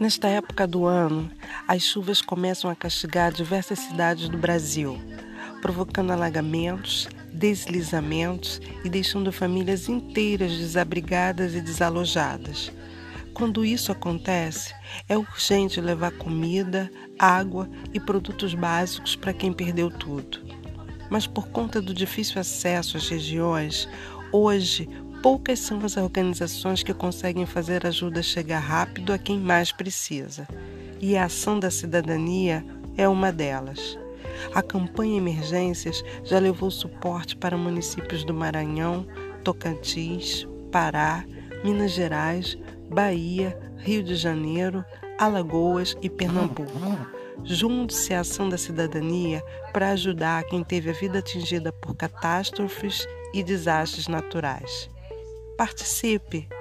Nesta época do ano, as chuvas começam a castigar diversas cidades do Brasil, provocando alagamentos, deslizamentos e deixando famílias inteiras desabrigadas e desalojadas. Quando isso acontece, é urgente levar comida, água e produtos básicos para quem perdeu tudo. Mas por conta do difícil acesso às regiões, hoje poucas são as organizações que conseguem fazer ajuda chegar rápido a quem mais precisa. E a ação da cidadania é uma delas. A campanha Emergências já levou suporte para municípios do Maranhão, Tocantins, Pará, Minas Gerais, Bahia, Rio de Janeiro, Alagoas e Pernambuco. Junte-se à ação da cidadania para ajudar quem teve a vida atingida por catástrofes e desastres naturais. Participe!